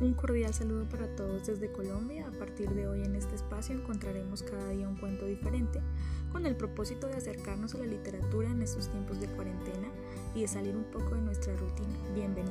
Un cordial saludo para todos desde Colombia. A partir de hoy en este espacio encontraremos cada día un cuento diferente, con el propósito de acercarnos a la literatura en estos tiempos de cuarentena y de salir un poco de nuestra rutina. Bienvenidos.